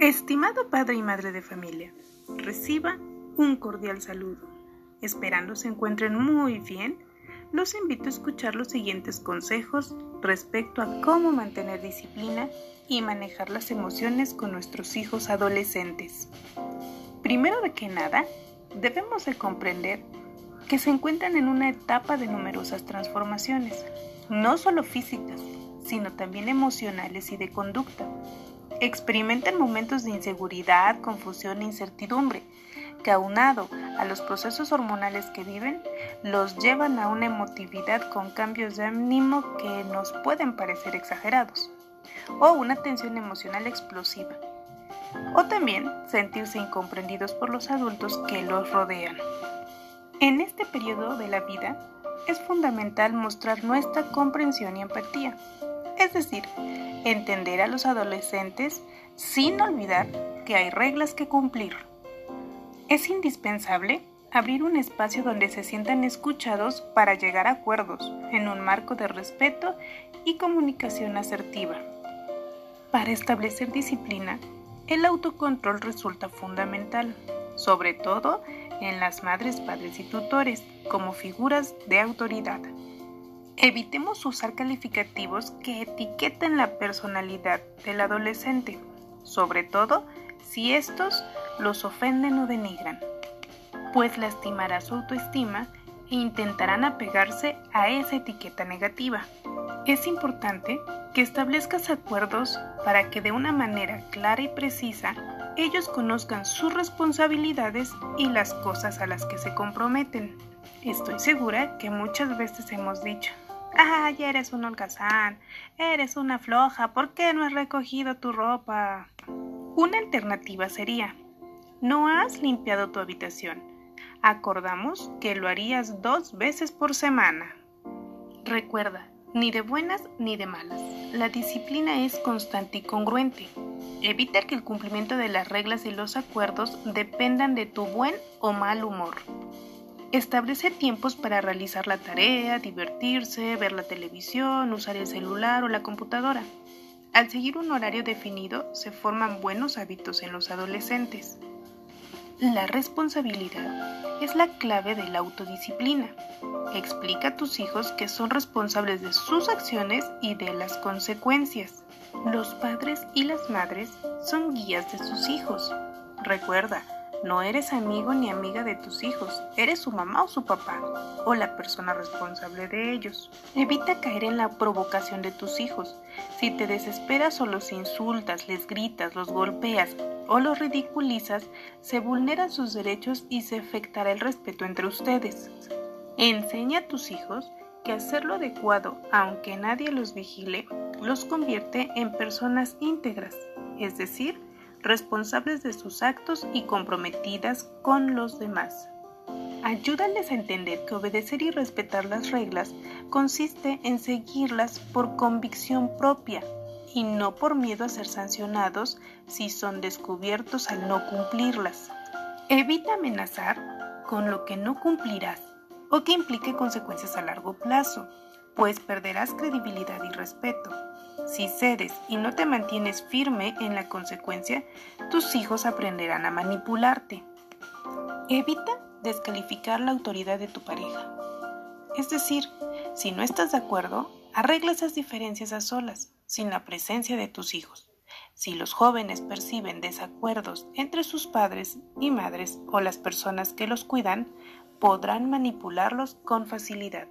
Estimado padre y madre de familia, reciba un cordial saludo. Esperando se encuentren muy bien, los invito a escuchar los siguientes consejos respecto a cómo mantener disciplina y manejar las emociones con nuestros hijos adolescentes. Primero de que nada, debemos de comprender que se encuentran en una etapa de numerosas transformaciones, no solo físicas, sino también emocionales y de conducta experimentan momentos de inseguridad, confusión e incertidumbre, que aunado a los procesos hormonales que viven, los llevan a una emotividad con cambios de ánimo que nos pueden parecer exagerados, o una tensión emocional explosiva, o también sentirse incomprendidos por los adultos que los rodean. En este periodo de la vida es fundamental mostrar nuestra comprensión y empatía, es decir, entender a los adolescentes sin olvidar que hay reglas que cumplir. Es indispensable abrir un espacio donde se sientan escuchados para llegar a acuerdos en un marco de respeto y comunicación asertiva. Para establecer disciplina, el autocontrol resulta fundamental, sobre todo en las madres, padres y tutores como figuras de autoridad. Evitemos usar calificativos que etiqueten la personalidad del adolescente, sobre todo si estos los ofenden o denigran, pues lastimará su autoestima e intentarán apegarse a esa etiqueta negativa. Es importante que establezcas acuerdos para que de una manera clara y precisa ellos conozcan sus responsabilidades y las cosas a las que se comprometen. Estoy segura que muchas veces hemos dicho, Ay, eres un holgazán, eres una floja, ¿por qué no has recogido tu ropa? Una alternativa sería, no has limpiado tu habitación. Acordamos que lo harías dos veces por semana. Recuerda, ni de buenas ni de malas. La disciplina es constante y congruente. Evita que el cumplimiento de las reglas y los acuerdos dependan de tu buen o mal humor. Establece tiempos para realizar la tarea, divertirse, ver la televisión, usar el celular o la computadora. Al seguir un horario definido, se forman buenos hábitos en los adolescentes. La responsabilidad es la clave de la autodisciplina. Explica a tus hijos que son responsables de sus acciones y de las consecuencias. Los padres y las madres son guías de sus hijos. Recuerda, no eres amigo ni amiga de tus hijos, eres su mamá o su papá, o la persona responsable de ellos. Evita caer en la provocación de tus hijos. Si te desesperas o los insultas, les gritas, los golpeas o los ridiculizas, se vulneran sus derechos y se afectará el respeto entre ustedes. Enseña a tus hijos que hacer lo adecuado, aunque nadie los vigile, los convierte en personas íntegras, es decir, responsables de sus actos y comprometidas con los demás. Ayúdales a entender que obedecer y respetar las reglas consiste en seguirlas por convicción propia y no por miedo a ser sancionados si son descubiertos al no cumplirlas. Evita amenazar con lo que no cumplirás o que implique consecuencias a largo plazo, pues perderás credibilidad y respeto. Si cedes y no te mantienes firme en la consecuencia, tus hijos aprenderán a manipularte. Evita descalificar la autoridad de tu pareja. Es decir, si no estás de acuerdo, arregla esas diferencias a solas, sin la presencia de tus hijos. Si los jóvenes perciben desacuerdos entre sus padres y madres o las personas que los cuidan, podrán manipularlos con facilidad.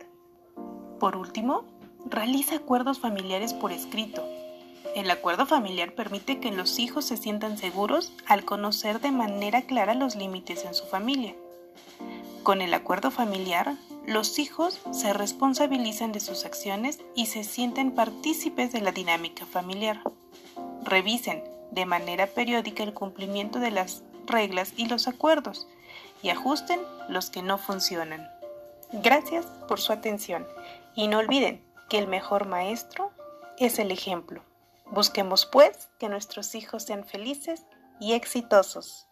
Por último, Realiza acuerdos familiares por escrito. El acuerdo familiar permite que los hijos se sientan seguros al conocer de manera clara los límites en su familia. Con el acuerdo familiar, los hijos se responsabilizan de sus acciones y se sienten partícipes de la dinámica familiar. Revisen de manera periódica el cumplimiento de las reglas y los acuerdos y ajusten los que no funcionan. Gracias por su atención y no olviden que el mejor maestro es el ejemplo. Busquemos pues que nuestros hijos sean felices y exitosos.